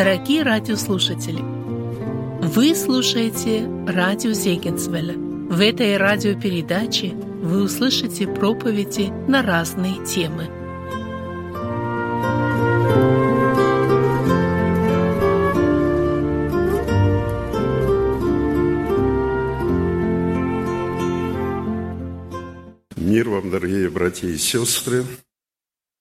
Дорогие радиослушатели, вы слушаете радио Зегенсвелля. В этой радиопередаче вы услышите проповеди на разные темы. Мир вам, дорогие братья и сестры!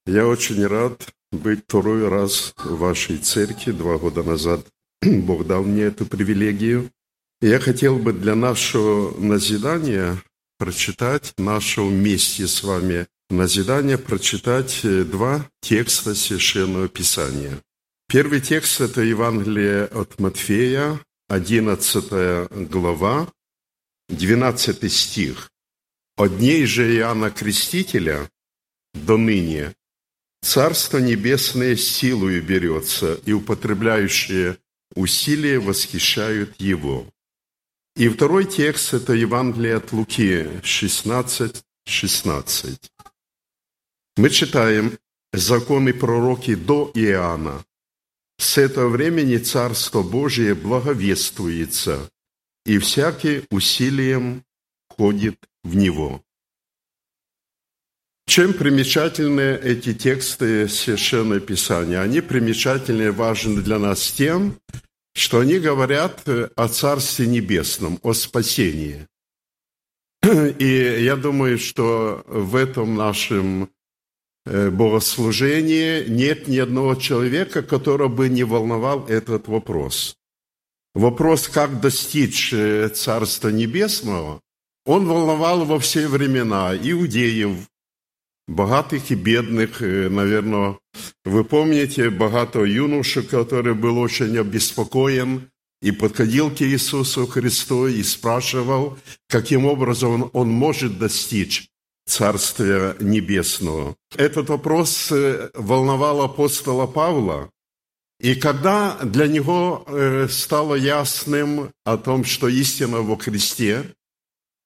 Я очень рад быть второй раз в вашей церкви. Два года назад Бог дал мне эту привилегию. Я хотел бы для нашего назидания прочитать, нашего вместе с вами назидания, прочитать э, два текста Священного Писания. Первый текст – это Евангелие от Матфея, 11 глава, 12 стих. «От дней же Иоанна Крестителя до ныне Царство Небесное силою берется, и употребляющие усилия восхищают его. И второй текст – это Евангелие от Луки 16, 16. Мы читаем законы пророки до Иоанна. С этого времени Царство Божие благовествуется, и всякий усилием входит в него. Чем примечательны эти тексты Священного Писания? Они примечательны и важны для нас тем, что они говорят о Царстве Небесном, о спасении. И я думаю, что в этом нашем э, богослужении нет ни одного человека, которого бы не волновал этот вопрос. Вопрос, как достичь э, Царства Небесного, он волновал во все времена иудеев, богатых и бедных. Наверное, вы помните богатого юношу, который был очень обеспокоен и подходил к Иисусу Христу и спрашивал, каким образом он может достичь Царствия Небесного. Этот вопрос волновал апостола Павла, и когда для него стало ясным о том, что истина во Христе,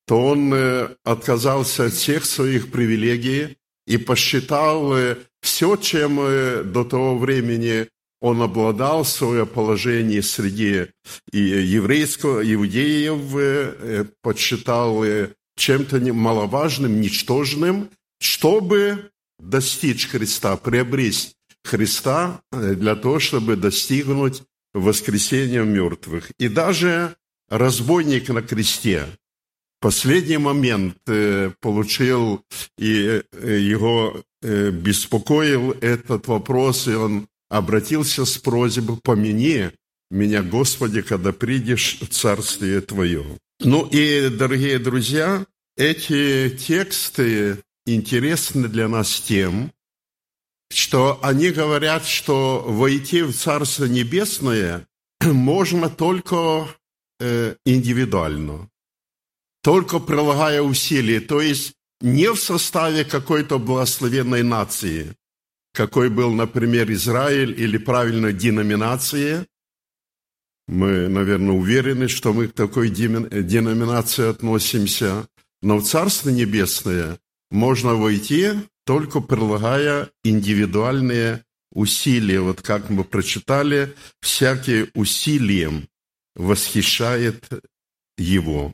то он э, отказался от всех своих привилегий и посчитал э, все, чем э, до того времени он обладал, свое положение среди еврейского, иудеев, э, подсчитал чем-то маловажным, ничтожным, чтобы достичь Христа, приобрести Христа для того, чтобы достигнуть воскресения мертвых. И даже разбойник на кресте – последний момент э, получил, и э, его э, беспокоил этот вопрос, и он обратился с просьбой «Помяни меня, Господи, когда придешь в Царствие Твое». Ну и, дорогие друзья, эти тексты интересны для нас тем, что они говорят, что войти в Царство Небесное можно только индивидуально только прилагая усилия, то есть не в составе какой-то благословенной нации, какой был, например, Израиль или правильной деноминации. Мы, наверное, уверены, что мы к такой деноминации относимся. Но в Царство Небесное можно войти, только прилагая индивидуальные усилия. Вот как мы прочитали, всякие усилием восхищает его.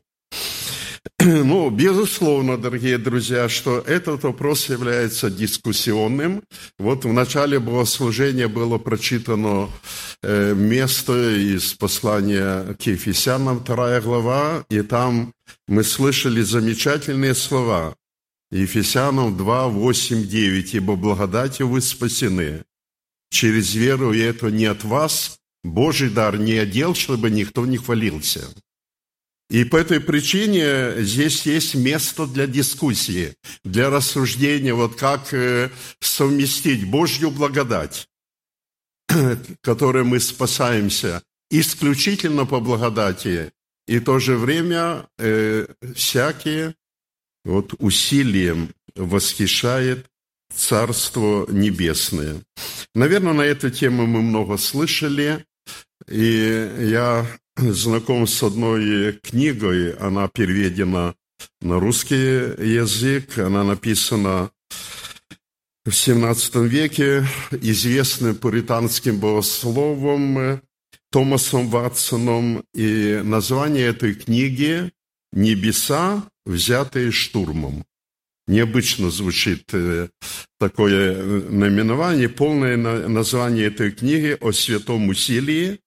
Ну, безусловно, дорогие друзья, что этот вопрос является дискуссионным. Вот в начале богослужения было прочитано э, место из послания к Ефесянам, вторая глава, и там мы слышали замечательные слова. Ефесянам 2, 8, 9. «Ибо благодатью вы спасены через веру, и это не от вас, Божий дар не одел, чтобы никто не хвалился». И по этой причине здесь есть место для дискуссии, для рассуждения, вот как э, совместить Божью благодать, которой мы спасаемся, исключительно по благодати, и в то же время э, всякие вот, усилием восхищает Царство Небесное. Наверное, на эту тему мы много слышали, и я знаком с одной книгой, она переведена на русский язык, она написана в XVII веке известным пуританским богословом Томасом Ватсоном. И название этой книги «Небеса, взятые штурмом». Необычно звучит э, такое э, наименование, полное название этой книги о святом усилии,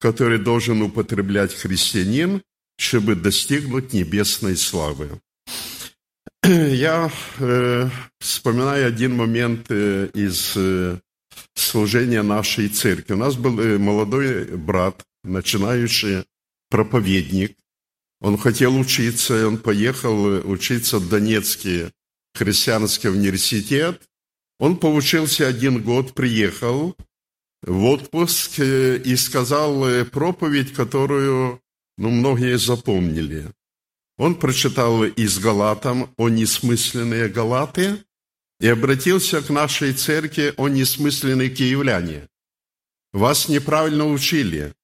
который должен употреблять христианин, чтобы достигнуть небесной славы. Я э, вспоминаю один момент э, из э, служения нашей церкви. У нас был э, молодой брат, начинающий проповедник. Он хотел учиться, он поехал э, учиться в Донецкий христианский университет. Он поучился один год, приехал в отпуск э, и сказал проповедь, которую ну, многие запомнили. Он прочитал из Галатам о несмысленные Галаты и обратился к нашей церкви о несмысленные киевляне. Вас неправильно учили.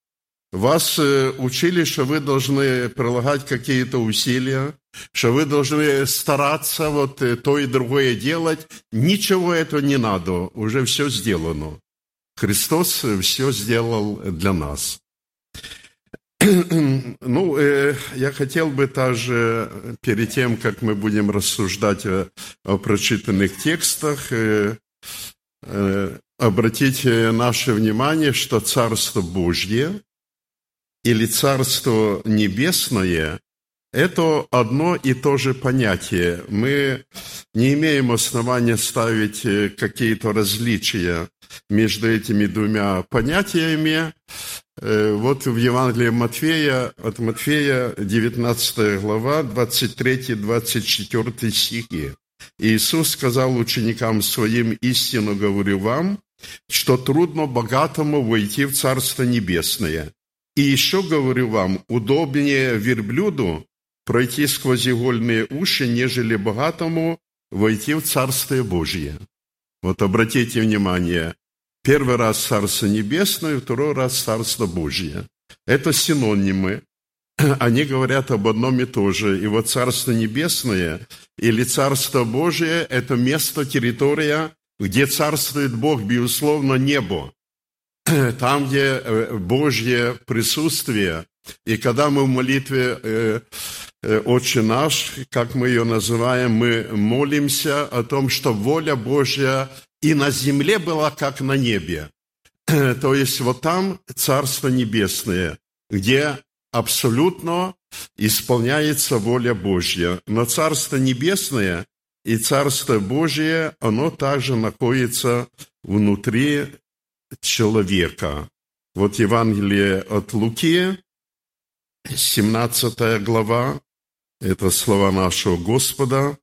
Вас э, учили, что вы должны прилагать какие-то усилия, что вы должны стараться вот э, то и другое делать. Ничего этого не надо, уже все сделано. Христос все сделал для нас. Ну, э, я хотел бы также, перед тем, как мы будем рассуждать о, о прочитанных текстах, э, э, обратить наше внимание, что Царство Божье или Царство Небесное – это одно и то же понятие. Мы не имеем основания ставить какие-то различия между этими двумя понятиями. Э, вот в Евангелии Матфея, от Матфея, 19 глава, 23-24 стихи. Иисус сказал ученикам своим, истину говорю вам, что трудно богатому войти в Царство Небесное. И еще говорю вам, удобнее верблюду пройти сквозь игольные уши, нежели богатому войти в Царствие Божье. Вот обратите внимание, Первый раз Царство Небесное, второй раз Царство Божье. Это синонимы. Они говорят об одном и том же. И вот Царство Небесное или Царство Божие – это место, территория, где царствует Бог, безусловно, небо. Там, где э, Божье присутствие. И когда мы в молитве э, «Отче наш», как мы ее называем, мы молимся о том, что воля Божья и на земле была, как на небе. То есть вот там Царство Небесное, где абсолютно исполняется воля Божья. Но Царство Небесное и Царство Божие, оно также находится внутри человека. Вот Евангелие от Луки, 17 глава, это слова нашего Господа,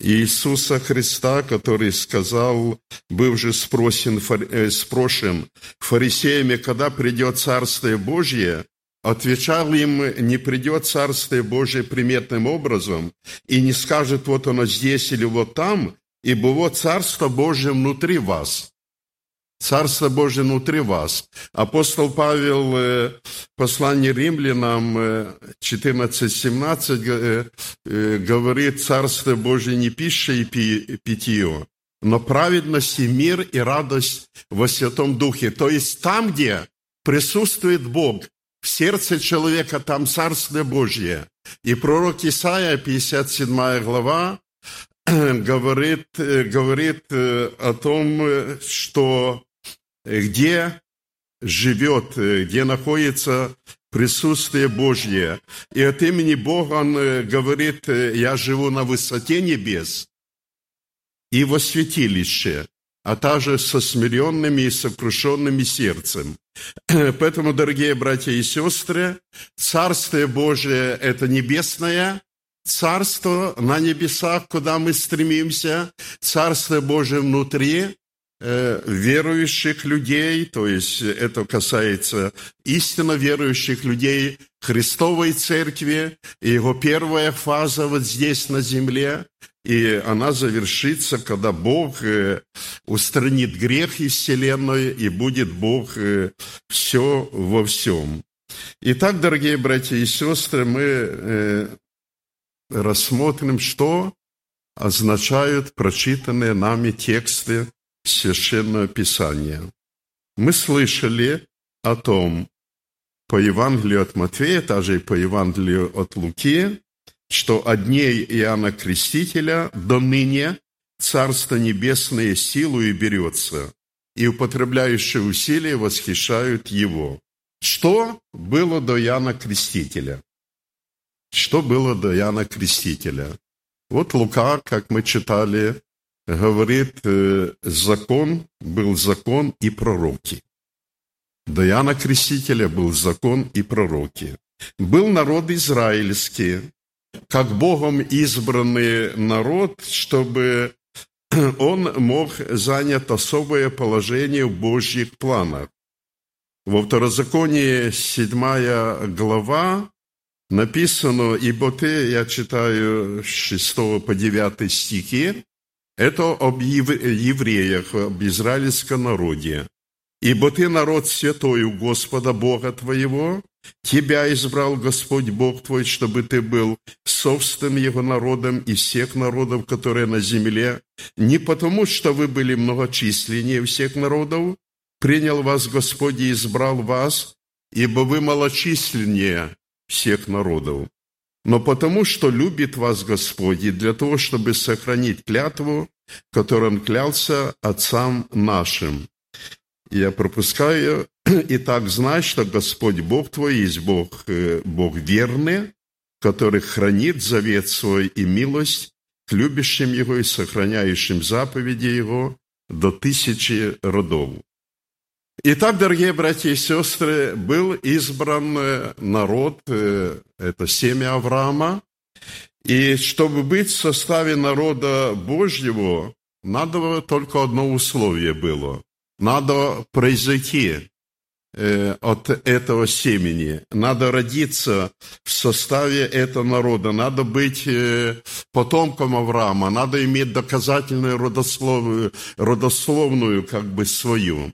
Иисуса Христа, который сказал, был же спросен, э, спрошен фарисеями, когда придет Царствие Божье, отвечал им, не придет Царствие Божье приметным образом и не скажет, вот оно здесь или вот там, ибо вот Царство Божье внутри вас. Царство Божье внутри вас. Апостол Павел в э, послании римлянам 14-17 э, э, говорит, Царство Божье не пища и питье, но праведность и мир и радость во Святом Духе. То есть там, где присутствует Бог, в сердце человека там Царство Божье. И пророк Исаия, 57 глава, говорит, говорит о том, что где живет, где находится присутствие Божье. И от имени Бога он э, говорит, э, я живу на высоте небес и во святилище, а также со смиренными и сокрушенными сердцем. Поэтому, дорогие братья и сестры, Царствие Божие – это небесное, Царство на небесах, куда мы стремимся, Царство Божие внутри, Э, верующих людей, то есть это касается истинно верующих людей Христовой Церкви, и его первая фаза вот здесь на земле, и она завершится, когда Бог э, устранит грех из Вселенной, и будет Бог э, все во всем. Итак, дорогие братья и сестры, мы рассмотрим, что означают прочитанные нами тексты Священного Писания. Мы слышали о том по Евангелию от Матфея, также и по Евангелию от Луки, что от дней Иоанна Крестителя до ныне Царство Небесное силу и берется, и употребляющие усилия восхищают его. Что было до Иоанна Крестителя? Что было до Иоанна Крестителя? Вот Лука, как мы читали, говорит, э, закон, был закон и пророки. До Иоанна Крестителя был закон и пророки. Был народ израильский, как Богом избранный народ, чтобы он мог занять особое положение в Божьих планах. Во Второзаконии 7 глава написано, ибо ты, я читаю с 6 по 9 стихи, это об евреях, об израильском народе. «Ибо ты народ святой у Господа Бога твоего, Тебя избрал Господь Бог твой, чтобы ты был собственным Его народом из всех народов, которые на земле, не потому, что вы были многочисленнее всех народов, принял вас Господь и избрал вас, ибо вы малочисленнее всех народов, но потому, что любит вас Господь, и для того, чтобы сохранить клятву, которой Он клялся отцам нашим. Я пропускаю. Итак, знай, что Господь Бог твой есть Бог, э, Бог верный, который хранит завет свой и милость к любящим Его и сохраняющим заповеди Его до тысячи родов. Итак, дорогие братья и сестры, был избран э, народ, э, это семя Авраама, и чтобы быть в составе народа Божьего, надо только одно условие было. Надо произойти э, от этого семени. Надо родиться в составе этого народа. Надо быть потомком Авраама. Надо иметь доказательную родословную, родословную как бы свою.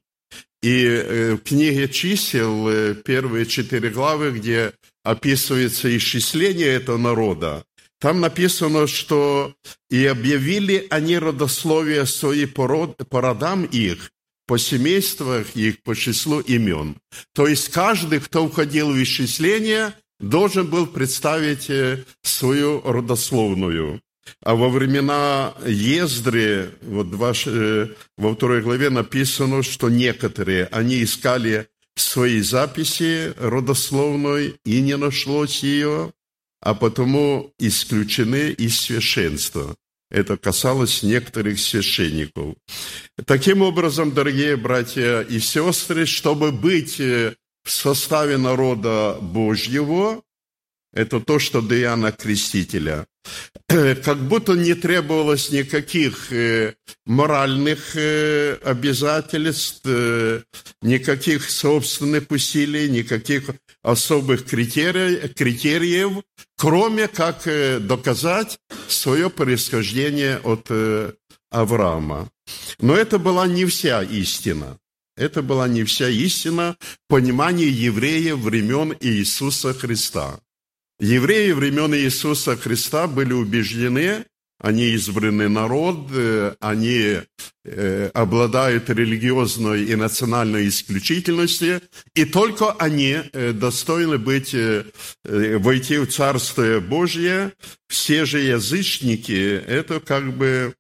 И э, в книге чисел, э, первые четыре главы, где описывается исчисление этого народа, там написано, что «и объявили они родословие свои по, род, по родам их, по семействах их, по числу имен». То есть каждый, кто входил в исчисление, должен был представить э, свою родословную. А во времена Ездры, вот два, э, во второй главе написано, что некоторые, они искали свои записи родословной, и не нашлось ее, а потому исключены из священства. Это касалось некоторых священников. Таким образом, дорогие братья и сестры, чтобы быть э, в составе народа Божьего, это то, что до Иоанна Крестителя. Как будто не требовалось никаких э, моральных э, обязательств, э, никаких собственных усилий, никаких особых критериев, кроме как доказать свое происхождение от Авраама. Но это была не вся истина. Это была не вся истина понимания евреев времен Иисуса Христа. Евреи времен Иисуса Христа были убеждены, они избранный народ, э, они э, обладают религиозной и национальной исключительностью, и только они э, достойны быть, войти в Царствие Божье. Все же язычники – это как бы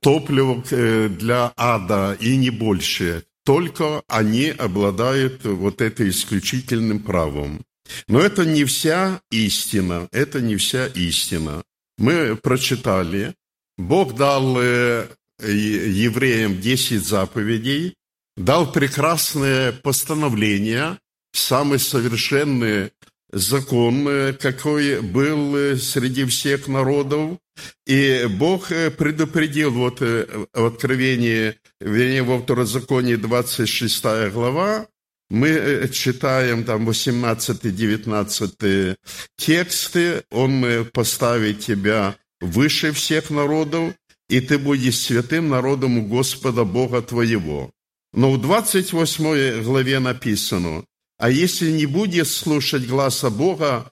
топливо для ада и не больше. Только они обладают вот этим исключительным правом. Но это не вся истина, это не вся истина. Мы прочитали, Бог дал э, евреям 10 заповедей, дал прекрасное постановление, самый совершенный закон, э, какой был э, среди всех народов. И Бог предупредил вот в Откровении, вернее, во Второзаконии 26 глава, мы э, читаем там 18-19 тексты, он э, поставит тебя выше всех народов, и ты будешь святым народом у Господа Бога твоего. Но в 28 главе написано, а если не будешь слушать гласа Бога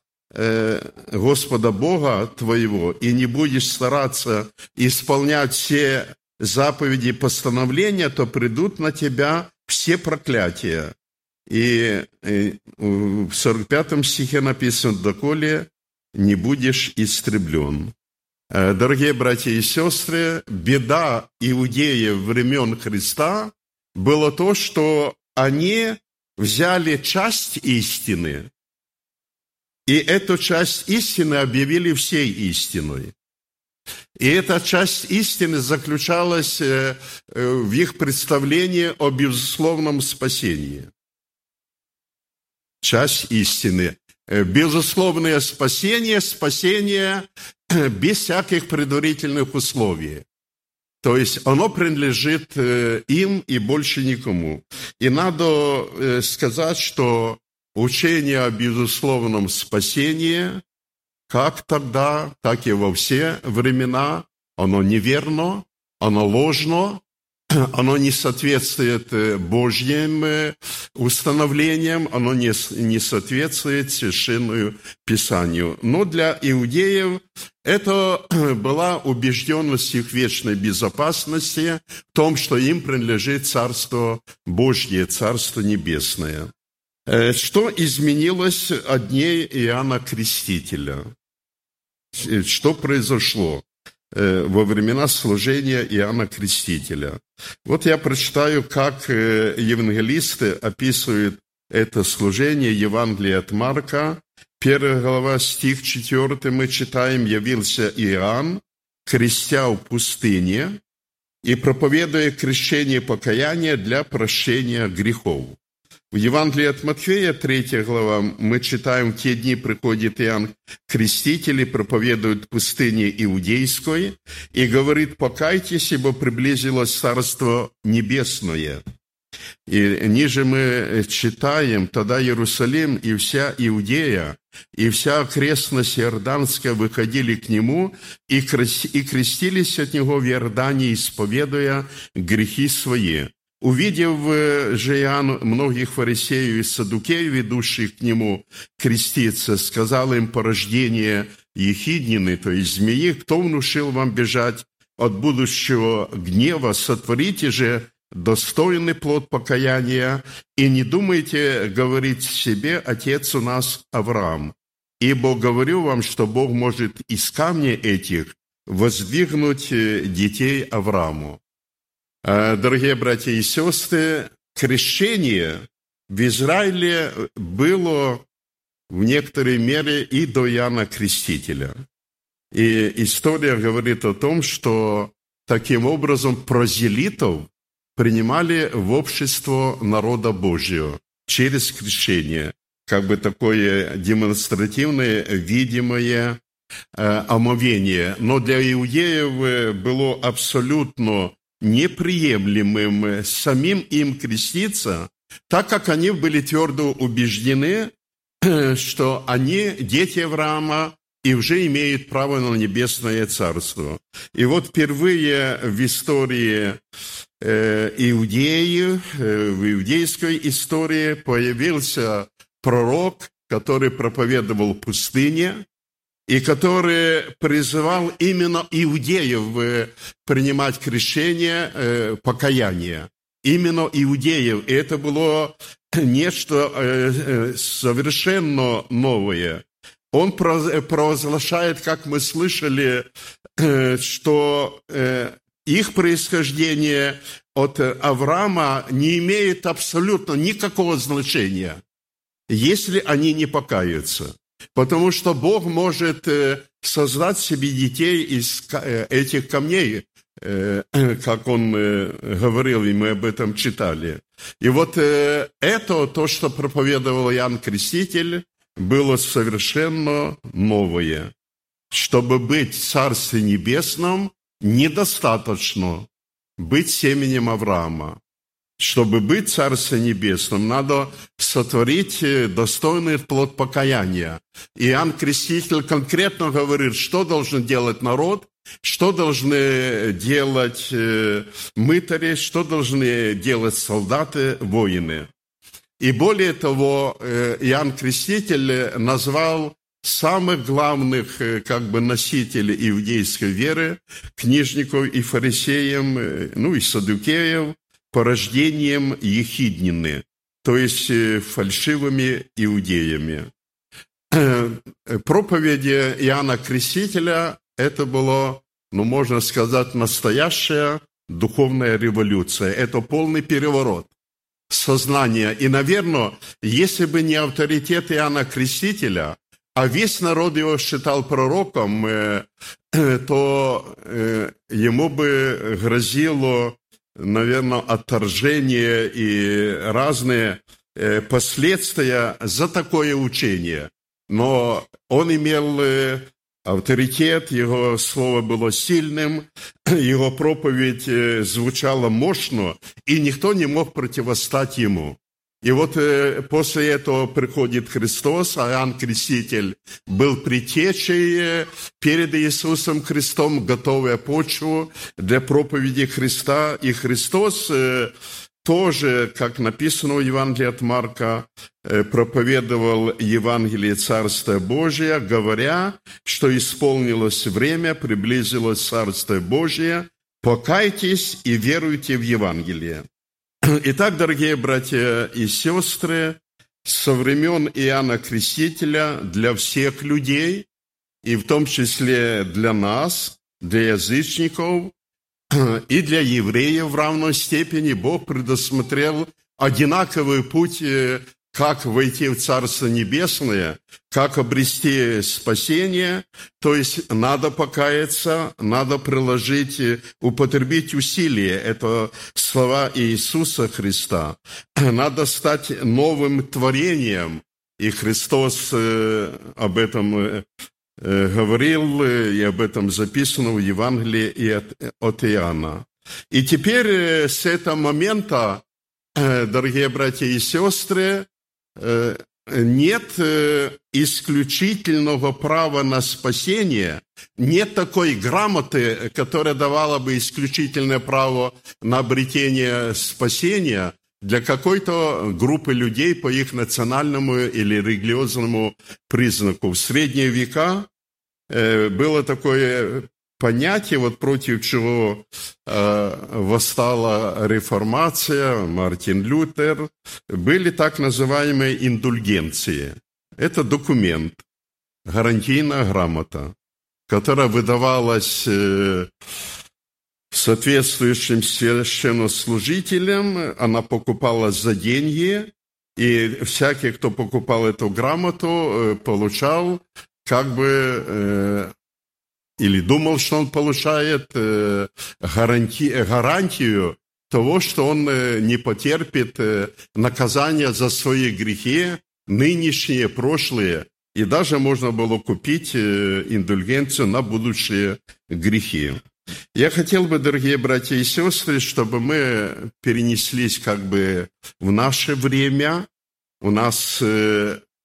Господа Бога твоего и не будешь стараться исполнять все заповеди и постановления, то придут на тебя все проклятия. И в 45 стихе написано, «Доколе не будешь истреблен». Э, дорогие братья и сестры, беда иудеев времен Христа было то, что они взяли часть истины, и эту часть истины объявили всей истиной. И эта часть истины заключалась э, э, в их представлении о безусловном спасении. Часть истины. Э, безусловное спасение, спасение без всяких предварительных условий. То есть оно принадлежит им и больше никому. И надо сказать, что учение о безусловном спасении как тогда, так и во все времена. Оно неверно, оно ложно, оно не соответствует э, Божьим э, установлениям, оно не, не соответствует Священному Писанию. Но для иудеев это была убежденность их вечной безопасности в том, что им принадлежит Царство Божье, Царство Небесное. Э, что изменилось от дней Иоанна Крестителя? Что произошло во времена служения Иоанна Крестителя. Вот я прочитаю, как э, евангелисты описывают это служение Евангелия от Марка. Первая глава, стих 4, мы читаем, «Явился Иоанн, крестя в пустыне и проповедуя крещение покаяния для прощения грехов». В Евангелии от Матфея, 3 глава, мы читаем, в те дни приходит Иоанн Креститель и проповедует пустыне Иудейской и говорит, покайтесь, ибо приблизилось Царство Небесное. И ниже мы читаем, тогда Иерусалим и вся Иудея, и вся окрестность Иорданская выходили к нему и крестились от него в Иордане, исповедуя грехи свои. Увидев э, же Иоанн многих фарисеев и садукеев, ведущих к нему креститься, сказал им порождение Ехиднины, то есть змеи, кто внушил вам бежать от будущего гнева, сотворите же достойный плод покаяния, и не думайте говорить себе, Отец у нас Авраам. Ибо говорю вам, что Бог может из камней этих воздвигнуть э, детей Аврааму. Э, дорогие братья и сестры, крещение в Израиле было в некоторой мере и до Иоанна Крестителя. И история говорит о том, что таким образом прозелитов принимали в общество народа Божьего через крещение, как бы такое демонстративное, видимое э, омовение. Но для иудеев было абсолютно неприемлемым самим им креститься, так как они были твердо убеждены, что они дети Авраама и уже имеют право на небесное царство. И вот впервые в истории э, Иудеи, э, в иудейской истории появился пророк, который проповедовал пустыне, и который призывал именно иудеев э, принимать крещение, э, покаяние. Именно иудеев. И это было нечто э, совершенно новое. Он провозглашает, как мы слышали, что их происхождение от Авраама не имеет абсолютно никакого значения, если они не покаются. Потому что Бог может э, создать себе детей из э, этих камней, э, как он говорил, и мы об этом читали. И вот это, то, что проповедовал Иоанн Креститель, было совершенно новое. Чтобы быть в Царстве Небесном, недостаточно быть семенем Авраама. Чтобы быть Царством Небесным, надо сотворить э, достойный плод покаяния. Иоанн Креститель конкретно говорит, что должен делать народ, что должны делать э, мытари, что должны делать солдаты, воины. И более того, э, Иоанн Креститель назвал самых главных э, как бы носителей иудейской веры, книжников и фарисеям, э, ну и садукеев, порождением ехиднины, то есть э, фальшивыми иудеями. Проповеди Иоанна Крестителя – это было, ну, можно сказать, настоящая духовная революция. Это полный переворот сознания. И, наверное, если бы не авторитет Иоанна Крестителя, а весь народ его считал пророком, э, то э, ему бы грозило, наверное, отторжение и разные э, последствия за такое учение. Но он имел авторитет, его слово было сильным, его проповедь звучала мощно, и никто не мог противостать ему. И вот э, после этого приходит Христос, а Иоанн Креститель был притечей э, перед Иисусом Христом, готовая почву для проповеди Христа. И Христос э, тоже, как написано в Евангелии от Марка, проповедовал Евангелие Царства Божия, говоря, что исполнилось время, приблизилось Царство Божие, покайтесь и веруйте в Евангелие. Итак, дорогие братья и сестры, со времен Иоанна Крестителя для всех людей, и в том числе для нас, для язычников и для евреев в равной степени, Бог предусмотрел одинаковый путь э, как войти в Царство Небесное, как обрести спасение, то есть надо покаяться, надо приложить, употребить усилия. Это слова Иисуса Христа. Надо стать новым творением. И Христос э, об этом э, э, говорил, и об этом записано в Евангелии от, Иоанна. И теперь с этого момента, дорогие братья и сестры, Э, нет э, исключительного права на спасение, нет такой грамоты, которая давала бы исключительное право на обретение спасения для какой-то группы людей по их национальному или религиозному признаку. В средние века э, было такое понятие, вот против чего э, восстала реформация, Мартин Лютер, были так называемые индульгенции. Это документ, гарантийная грамота, которая выдавалась э, соответствующим священнослужителям, она покупалась за деньги, и всякий, кто покупал эту грамоту, э, получал как бы э, или думал, что он получает э, гаранти, гарантию того, что он э, не потерпит э, наказания за свои грехи, нынешние, прошлые. И даже можно было купить индульгенцию на будущие грехи. Я хотел бы, дорогие братья и сестры, чтобы мы перенеслись как бы в наше время. У нас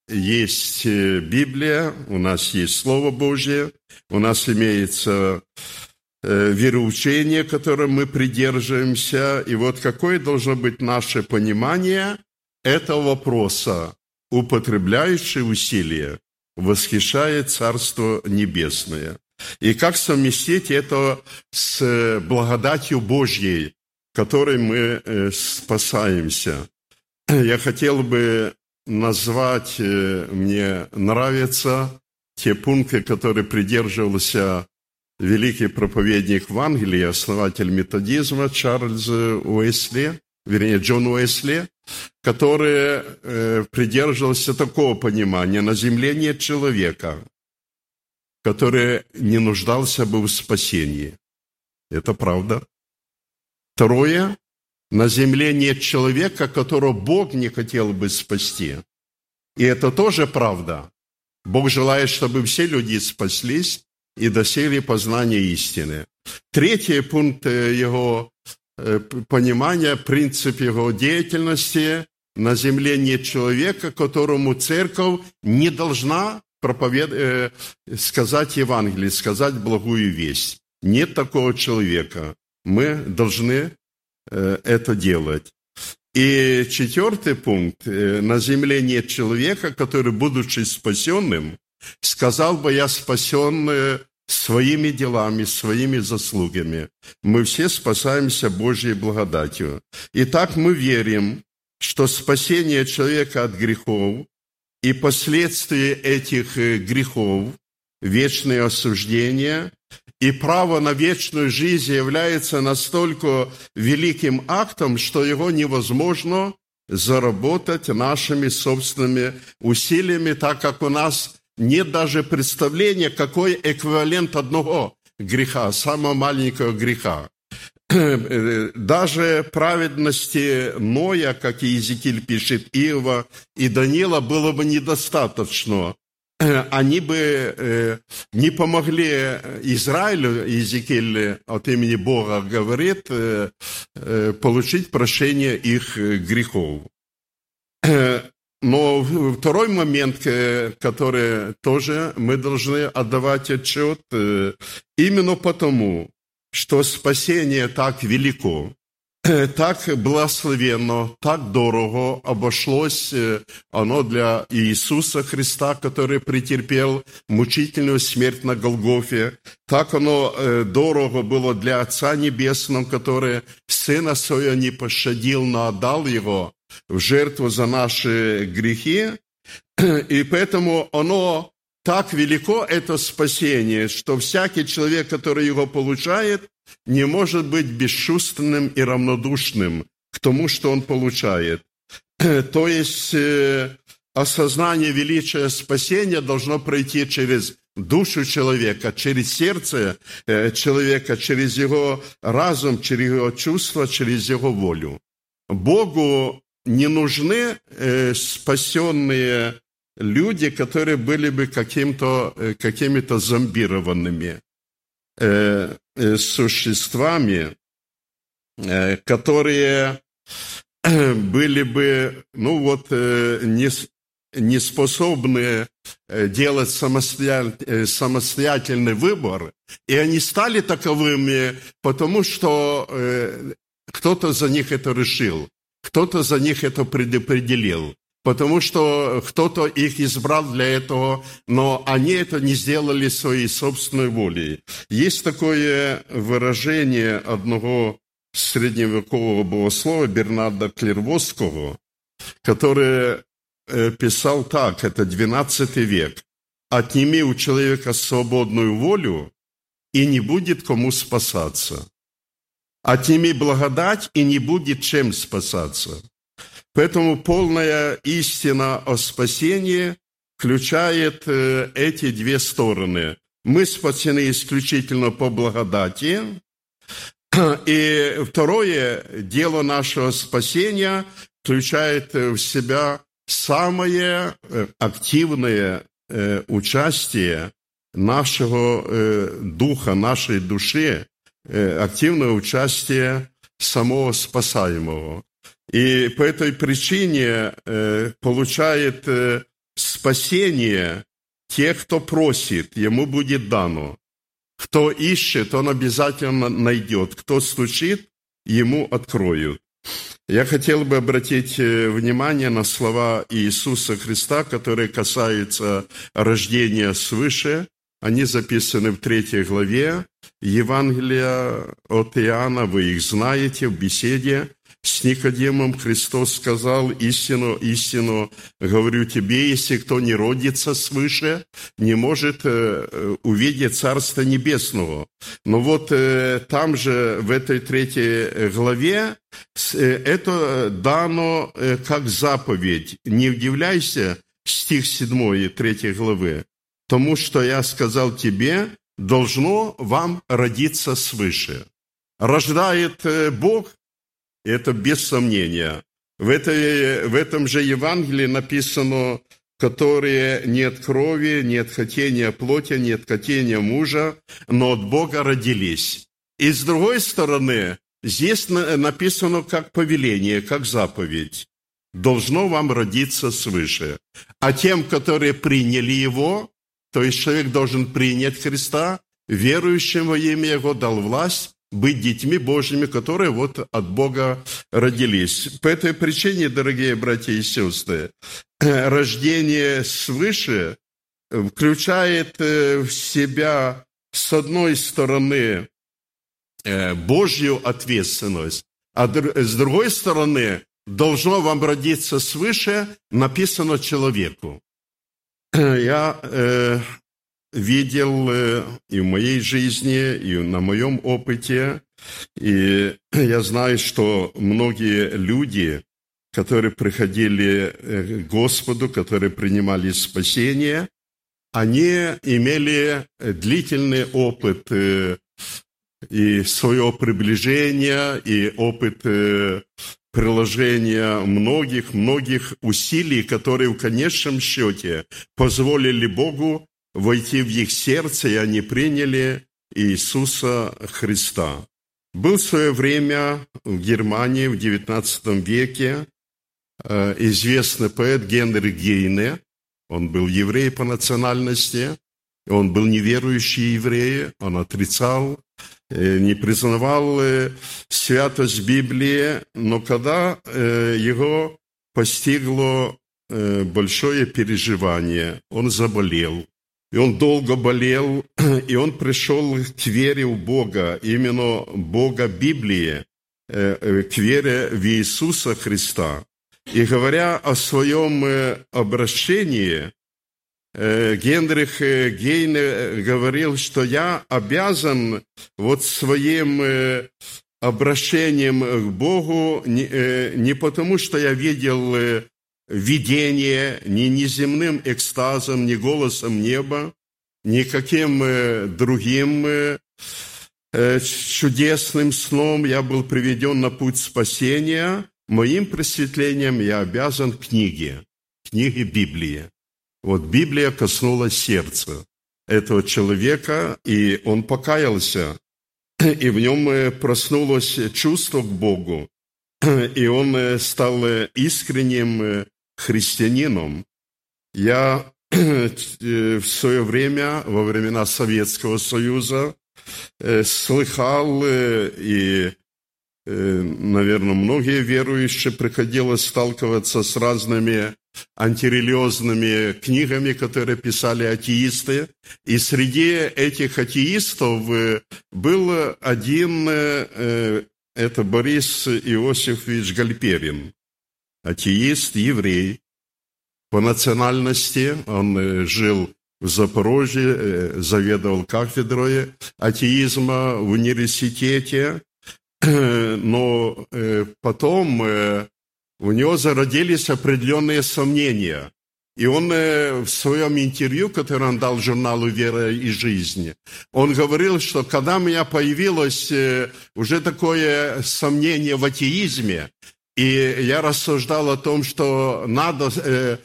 есть э, Библия, у нас есть Слово Божье, у нас имеется э, вероучение, которым мы придерживаемся. И вот какое должно быть наше понимание этого вопроса, употребляющий усилия, восхищает Царство Небесное. И как совместить это с благодатью Божьей, которой мы э, спасаемся. Я хотел бы назвать, э, мне нравятся те пункты, которые придерживался великий проповедник в Англии, основатель методизма Чарльз Уэсли, вернее, Джон Уэсли, который э, придерживался такого понимания, на земле нет человека, который не нуждался бы в спасении. Это правда. Второе, на земле нет человека, которого Бог не хотел бы спасти. И это тоже правда. Бог желает, чтобы все люди спаслись и достигли познания истины. Третий пункт э, его э, понимания, принцип его деятельности – на земле нет человека, которому церковь не должна проповед... Э, сказать Евангелие, сказать благую весть. Нет такого человека. Мы должны это делать. И четвертый пункт. Э, на земле нет человека, который, будучи спасенным, сказал бы, я спасен своими делами, своими заслугами. Мы все спасаемся Божьей благодатью. Итак, мы верим, что спасение человека от грехов и последствия этих э, грехов, вечное осуждение и право на вечную жизнь является настолько великим актом, что его невозможно заработать нашими собственными усилиями, так как у нас нет даже представления, какой эквивалент одного греха, самого маленького греха. Даже праведности Ноя, как и Иезекииль пишет, Иова и Данила было бы недостаточно. Они бы э, не помогли Израилю, Иезекииль от имени Бога говорит, э, э, получить прощение их грехов. Но второй момент, который тоже мы должны отдавать отчет, именно потому, что спасение так велико, так благословенно, так дорого обошлось оно для Иисуса Христа, который претерпел мучительную смерть на Голгофе. Так оно э, дорого было для Отца Небесного, который Сына Своего не пощадил, но отдал Его в жертву за наши грехи. И поэтому оно так велико это спасение, что всякий человек, который его получает, не может быть бесчувственным и равнодушным к тому, что он получает. То есть э, осознание величия спасения должно пройти через душу человека, через сердце э, человека, через его разум, через его чувства, через его волю. Богу не нужны э, спасенные люди, которые были бы каким-то, какими-то зомбированными э, э, существами, э, которые были бы, ну вот, э, не, не способны делать самостоятельный, самостоятельный выбор, и они стали таковыми, потому что кто-то за них это решил, кто-то за них это предопределил потому что кто-то их избрал для этого, но они это не сделали своей собственной волей. Есть такое выражение одного средневекового богослова Бернарда Клервосского, который э, писал так, это 12 век, «Отними у человека свободную волю, и не будет кому спасаться. Отними благодать, и не будет чем спасаться». Поэтому полная истина о спасении включает э, эти две стороны. Мы спасены исключительно по благодати. И второе, дело нашего спасения включает в себя самое э, активное э, участие нашего духа, нашей души, активное участие самого спасаемого. И по этой причине э, получает э, спасение те, кто просит, ему будет дано. Кто ищет, он обязательно найдет. Кто стучит, ему откроют. Я хотел бы обратить э, внимание на слова Иисуса Христа, которые касаются рождения свыше. Они записаны в третьей главе Евангелия от Иоанна. Вы их знаете в беседе с Никодемом Христос сказал, истину, истину, говорю тебе, если кто не родится свыше, не может э, увидеть Царство Небесного. Но вот э, там же, в этой третьей главе, э, это дано как заповедь. Не удивляйся, стих 7 3 главы, тому, что я сказал тебе, должно вам родиться свыше. Рождает Бог, это без сомнения. В, этой, в этом же Евангелии написано, которые нет крови, нет хотения плоти, нет хотения мужа, но от Бога родились. И с другой стороны, здесь написано как повеление, как заповедь. Должно вам родиться свыше. А тем, которые приняли Его, то есть человек должен принять Христа, верующим во имя Его дал власть быть детьми Божьими, которые вот от Бога родились. По этой причине, дорогие братья и сестры, рождение свыше включает в себя, с одной стороны, Божью ответственность, а с другой стороны, должно вам родиться свыше, написано человеку. Я э, видел э, и в моей жизни, и на моем опыте, и я знаю, что многие люди, которые приходили э, к Господу, которые принимали спасение, они имели длительный опыт э, и своего приближения, и опыт э, приложения многих-многих усилий, которые в конечном счете позволили Богу войти в их сердце, и они приняли Иисуса Христа. Был в свое время в Германии в XIX веке э, известный поэт Генри Гейне, он был еврей по национальности, он был неверующий еврей, он отрицал Э, не признавал э, святость Библии, но когда его постигло большое переживание, он заболел, и он долго болел, и он пришел к вере в Бога, именно Бога Библии, к вере в Иисуса Христа. И говоря о своем обращении, Э, Генрих э, Гейне э, говорил, что я обязан вот своим обращением к Богу не потому, что я видел видение, ни неземным экстазом, ни голосом неба, никаким другим чудесным сном я был приведен на путь спасения. Моим просветлением я обязан книге, книге Библии. Вот Библия коснулась сердца этого человека, и он покаялся, и в нем э, проснулось чувство к Богу, и он э, стал э, искренним христианином. Я в свое время, во времена Советского Союза, слыхал и наверное, многие верующие приходилось сталкиваться с разными антирелигиозными книгами, которые писали атеисты. И среди этих атеистов э, был один, э, это Борис Иосифович Гальперин, атеист, еврей по национальности. Он э, жил в Запорожье, заведовал кафедрой атеизма в университете, но потом у него зародились определенные сомнения. И он э, в своем интервью, которое он дал журналу «Вера и жизнь», он говорил, что когда у меня появилось э, уже такое сомнение в атеизме, и я рассуждал о том, что надо э,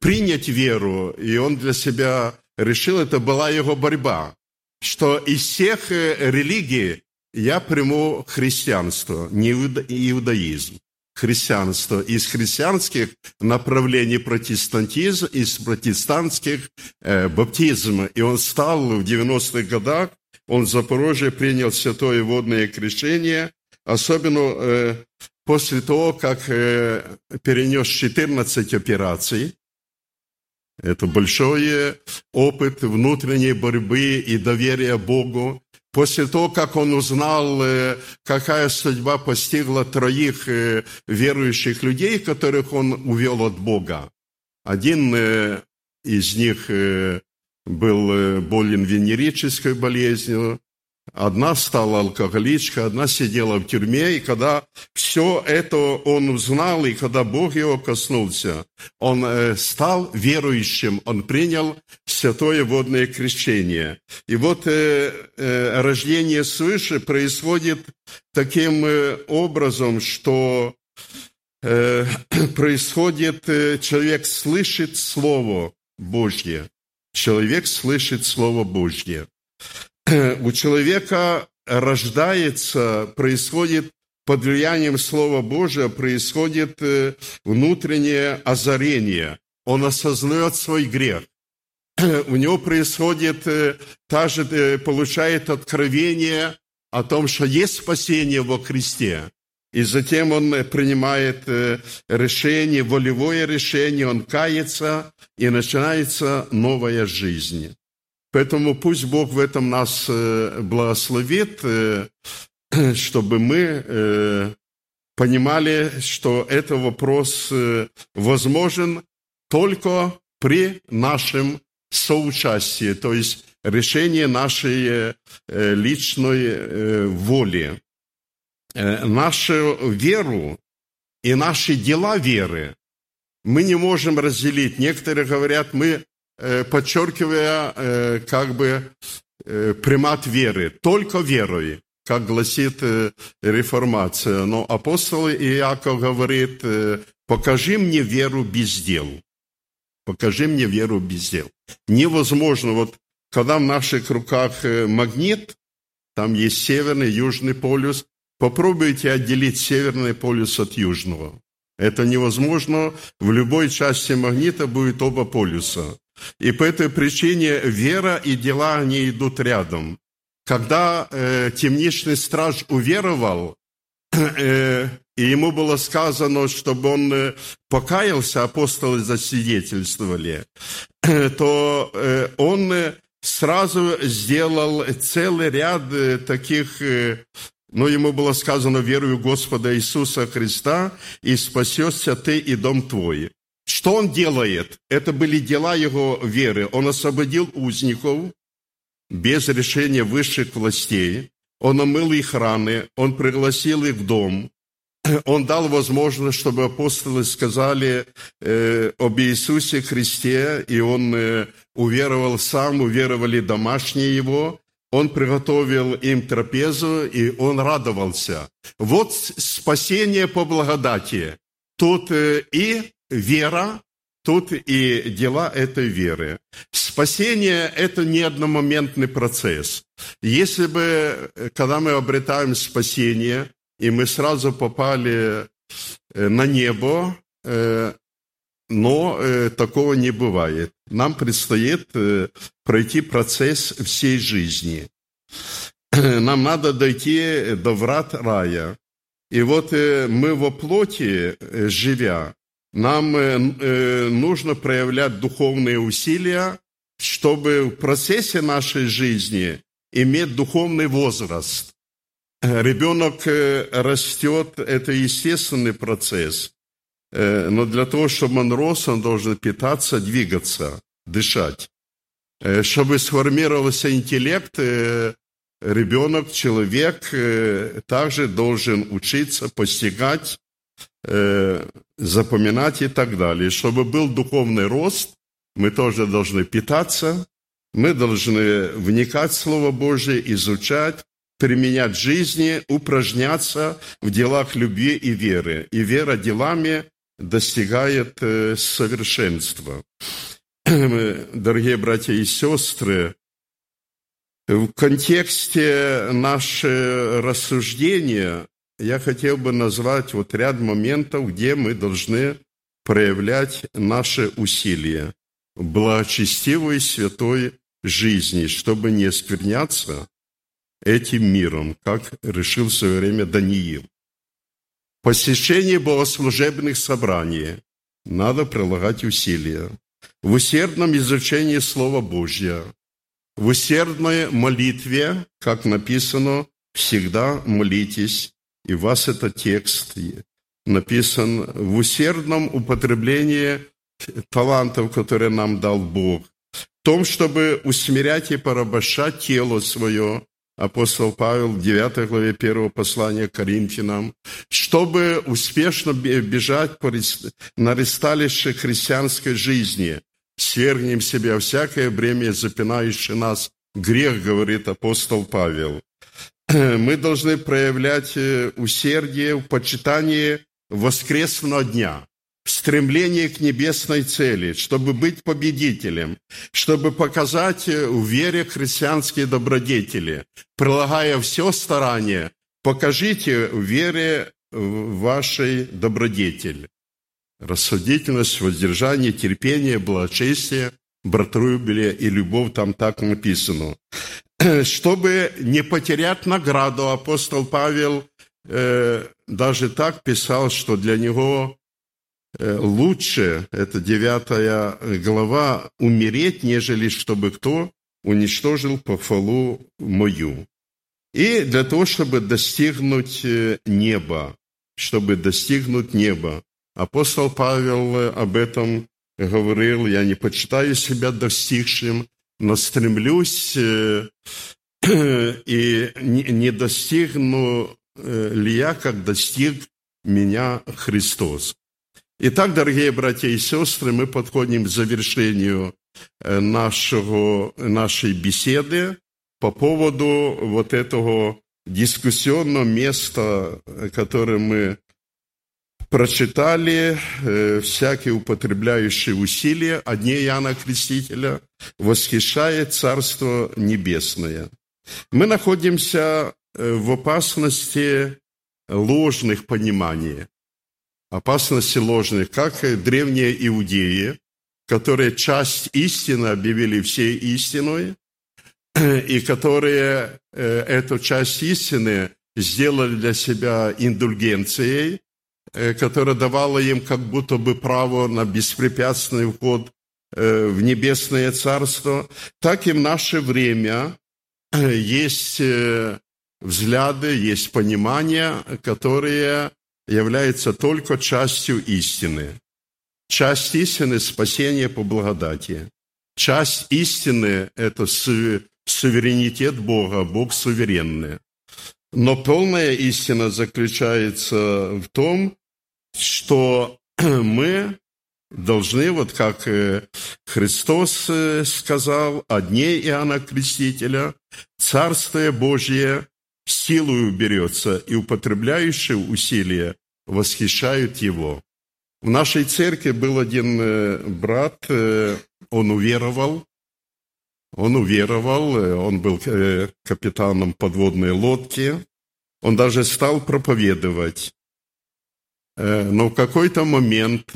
принять веру, и он для себя решил, это была его борьба, что из всех религий я приму христианство, не иудаизм христианства, из христианских направлений протестантизм, из протестантских э, баптизм. И он стал в 90-х годах, он в Запорожье принял святое водное крещение, особенно э, после того, как э, перенес 14 операций. Это большой опыт внутренней борьбы и доверия Богу. После того, как он узнал, э, какая судьба постигла троих э, верующих людей, которых он увел от Бога. Один э, из них был болен венерической болезнью, Одна стала алкоголичкой, одна сидела в тюрьме, и когда все это он узнал, и когда Бог его коснулся, он э, стал верующим, он принял святое водное крещение. И вот э, э, рождение свыше происходит таким образом, что происходит, человек слышит Слово Божье. Человек слышит Слово Божье. у человека рождается, происходит под влиянием Слова Божия, происходит э, внутреннее озарение. Он осознает свой грех. У него происходит, э, та же, э, получает откровение о том, что есть спасение во Христе. и затем он принимает решение, волевое решение, он кается, и начинается новая жизнь. Поэтому пусть Бог в этом нас э, благословит, э, чтобы мы понимали, что этот вопрос возможен только при нашем соучастии, то есть решении нашей личной воли. Э, нашу веру и наши дела веры мы не можем разделить. Некоторые говорят, мы, э, подчеркивая э, как бы примат веры, только верой, как гласит реформация. Но апостол Иаков говорит, покажи мне веру без дел. Покажи мне веру без дел. Невозможно, вот когда в наших руках магнит, там есть северный, южный полюс, Попробуйте отделить северный полюс от южного. Это невозможно. В любой части магнита будет оба полюса. И по этой причине вера и дела, они идут рядом. Когда э, темничный страж уверовал, э, и ему было сказано, чтобы он э, покаялся, апостолы засвидетельствовали, то э, он сразу сделал целый ряд э, таких но ему было сказано, верую Господа Иисуса Христа, и спасешься ты и дом твой. Что он делает? Это были дела его веры. Он освободил узников без решения высших властей. Он омыл их раны, он пригласил их в дом. Он дал возможность, чтобы апостолы сказали э, об Иисусе Христе, и он э, уверовал сам, уверовали домашние его, он приготовил им трапезу, и он радовался. Вот спасение по благодати. Тут э, и вера, тут и дела этой веры. Спасение – это не одномоментный процесс. Если бы, э, когда мы обретаем спасение, и мы сразу попали э, на небо, но э, такого не бывает. Нам предстоит э, пройти процесс всей жизни. Нам надо дойти до врат рая. И вот э, мы во плоти, э, живя, нам э, э, нужно проявлять духовные усилия, чтобы в процессе нашей жизни иметь духовный возраст. Ребенок э, растет, это естественный процесс – Э, но для того, чтобы он рос, он должен питаться, двигаться, дышать. Э, чтобы сформировался интеллект, э, ребенок, человек также должен учиться, постигать, запоминать и так далее. Чтобы был духовный рост, мы тоже должны питаться, мы должны вникать в Слово Божие, изучать, применять в жизни, упражняться в делах любви и веры. И вера делами достигает э, совершенства. Дорогие братья и сестры, в контексте нашего рассуждения я хотел бы назвать вот ряд моментов, где мы должны проявлять наши усилия. Благочестивой святой жизни, чтобы не оскверняться этим миром, как решил в свое время Даниил. Посещении богослужебных собраний. Надо прилагать усилия. В усердном изучении Слова Божьего, в усердной молитве, как написано, всегда молитесь, и вас этот текст написан в усердном употреблении талантов, которые нам дал Бог, в том, чтобы усмирять и порабощать тело свое, апостол Павел в 9 главе 1 послания к Коринфянам, чтобы успешно бежать на ресталище христианской жизни, свергнем себя всякое бремя, запинающее нас. Грех, говорит апостол Павел. Мы должны проявлять э, усердие в почитании воскресного дня стремление к небесной цели, чтобы быть победителем, чтобы показать в вере христианские добродетели, прилагая все старание, покажите в вере вашей добродетель. Рассудительность, воздержание, терпение, благочестие, братрубелие и любовь, там так написано. Чтобы не потерять награду, апостол Павел э, даже так писал, что для него э, лучше, это девятая глава, умереть, нежели чтобы кто уничтожил похвалу мою. И для того, чтобы достигнуть э, неба, чтобы достигнуть неба. Апостол Павел об этом говорил, я не почитаю себя достигшим, но стремлюсь э, и не достигну э, ли я, как достиг меня Христос. Итак, дорогие братья и сестры, мы подходим к завершению нашего, нашей беседы по поводу вот этого дискуссионного места, которое мы прочитали, э, всякие употребляющие усилия о дне Иоанна Крестителя восхищает Царство Небесное. Мы находимся э, в опасности ложных пониманий, опасности ложных, как древние иудеи, которые часть истины объявили всей истиной, и которые э, эту часть истины сделали для себя индульгенцией, которая давала им как будто бы право на беспрепятственный вход э, в небесное царство, так и в наше время есть взгляды, есть понимания, которые являются только частью истины. Часть истины – спасение по благодати. Часть истины – это суверенитет Бога, Бог суверенный. Но полная истина заключается в том, что мы должны, вот как э, Христос э, сказал о дне Иоанна Крестителя, Царствие Божье силою берется, и употребляющие усилия восхищают его. В нашей церкви был один э, брат, он уверовал, он уверовал, он был капитаном подводной лодки, он даже стал проповедовать. Э, но в какой-то момент,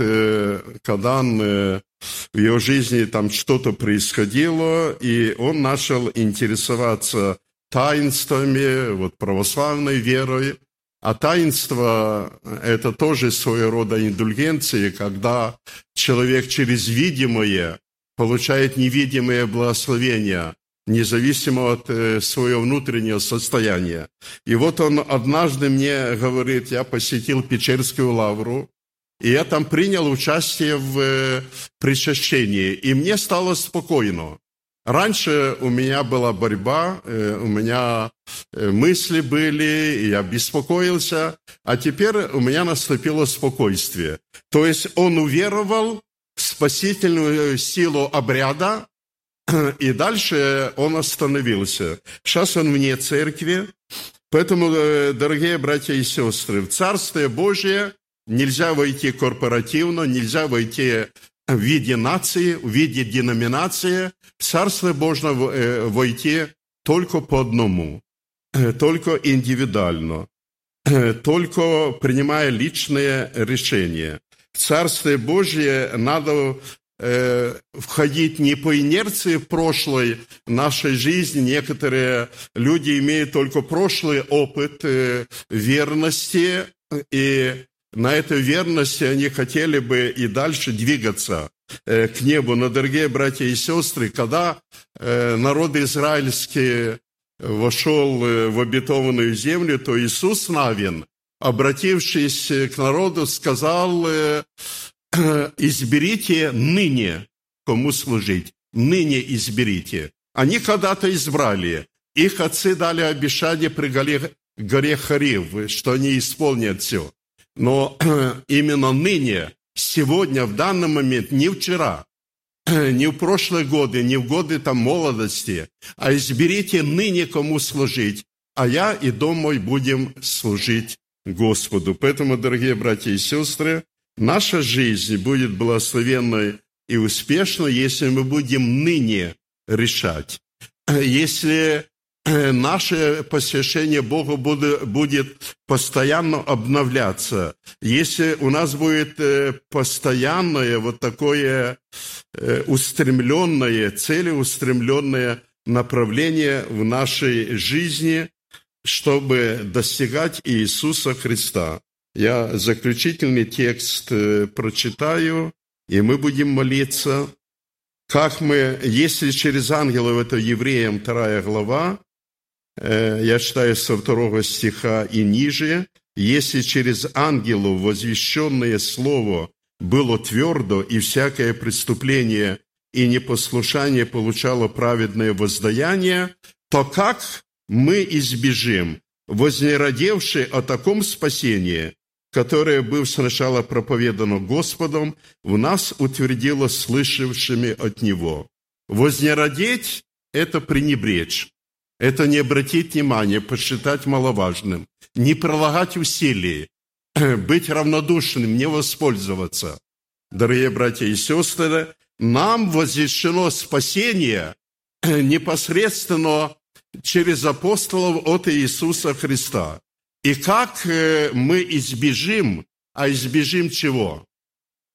когда он, в его жизни там что-то происходило, и он начал интересоваться таинствами, вот православной верой, а таинство – это тоже своего рода индульгенции, когда человек через видимое получает невидимое благословение, независимо от э, своего внутреннего состояния. И вот он однажды мне говорит, я посетил Печерскую лавру, и я там принял участие в э, причащении, и мне стало спокойно. Раньше у меня была борьба, э, у меня мысли были, я беспокоился, а теперь у меня наступило спокойствие. То есть он уверовал, спасительную силу обряда, и дальше он остановился. Сейчас он вне церкви, поэтому, э, дорогие братья и сестры, в Царствие Божие нельзя войти корпоративно, нельзя войти в виде нации, в виде деноминации. В Царствие можно э, войти только по одному, э, только индивидуально, только принимая личные решения. Царствие Божье надо э, входить не по инерции прошлой нашей жизни. Некоторые люди имеют только прошлый опыт э, верности, и на этой верности они хотели бы и дальше двигаться э, к небу. Но, дорогие братья и сестры, когда э, народ израильский вошел э, в обетованную землю, то Иисус Навин – обратившись к народу, сказал, э, изберите ныне, кому служить, ныне изберите. Они когда-то избрали. Их отцы дали обещание при горе, Харив, что они исполнят все. Но именно ныне, сегодня, в данный момент, не вчера, не в прошлые годы, не в годы там молодости, а изберите ныне, кому служить, а я и дом мой будем служить Господу. Поэтому, дорогие братья и сестры, наша жизнь будет благословенной и успешной, если мы будем ныне решать. Если э, наше посвящение Богу будет постоянно обновляться, если у нас будет э, постоянное вот такое э, устремленное, целеустремленное направление в нашей жизни, чтобы достигать Иисуса Христа. Я заключительный текст э, прочитаю, и мы будем молиться. Как мы, если через ангелов, это Евреям 2 глава, э, я читаю со второго стиха и ниже, если через ангелов возвещенное слово было твердо, и всякое преступление и непослушание получало праведное воздаяние, то как мы избежим, вознеродевшие о таком спасении, которое был сначала проповедано Господом, в нас утвердило слышавшими от Него. Вознеродеть – это пренебречь, это не обратить внимание, посчитать маловажным, не прилагать усилий, быть равнодушным, не воспользоваться. Дорогие братья и сестры, нам возвещено спасение непосредственно через апостолов от Иисуса Христа. И как э, мы избежим, а избежим чего?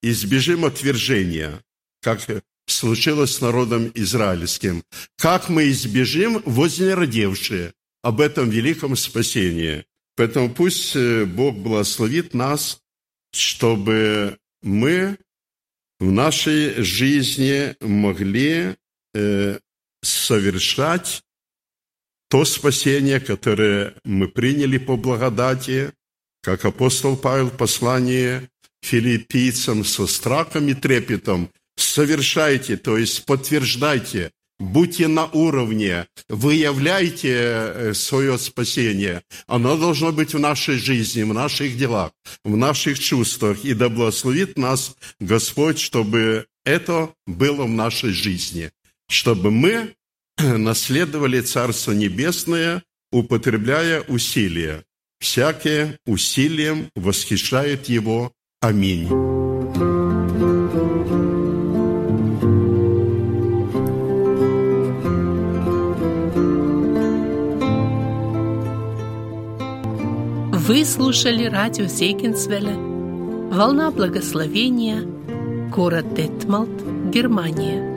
Избежим отвержения, как случилось с народом израильским. Как мы избежим вознеродевшие об этом великом спасении. Поэтому пусть э, Бог благословит нас, чтобы мы в нашей жизни могли э, совершать то спасение, которое мы приняли по благодати, как апостол Павел в послании филиппийцам со страхом и трепетом совершайте, то есть подтверждайте, будьте на уровне, выявляйте э, свое спасение. Оно должно быть в нашей жизни, в наших делах, в наших чувствах. И да благословит нас Господь, чтобы это было в нашей жизни, чтобы мы наследовали Царство Небесное, употребляя усилия. Всякие усилием восхищает Его. Аминь. Вы слушали радио Зейгенсвелля «Волна благословения», город Детмалт, Германия.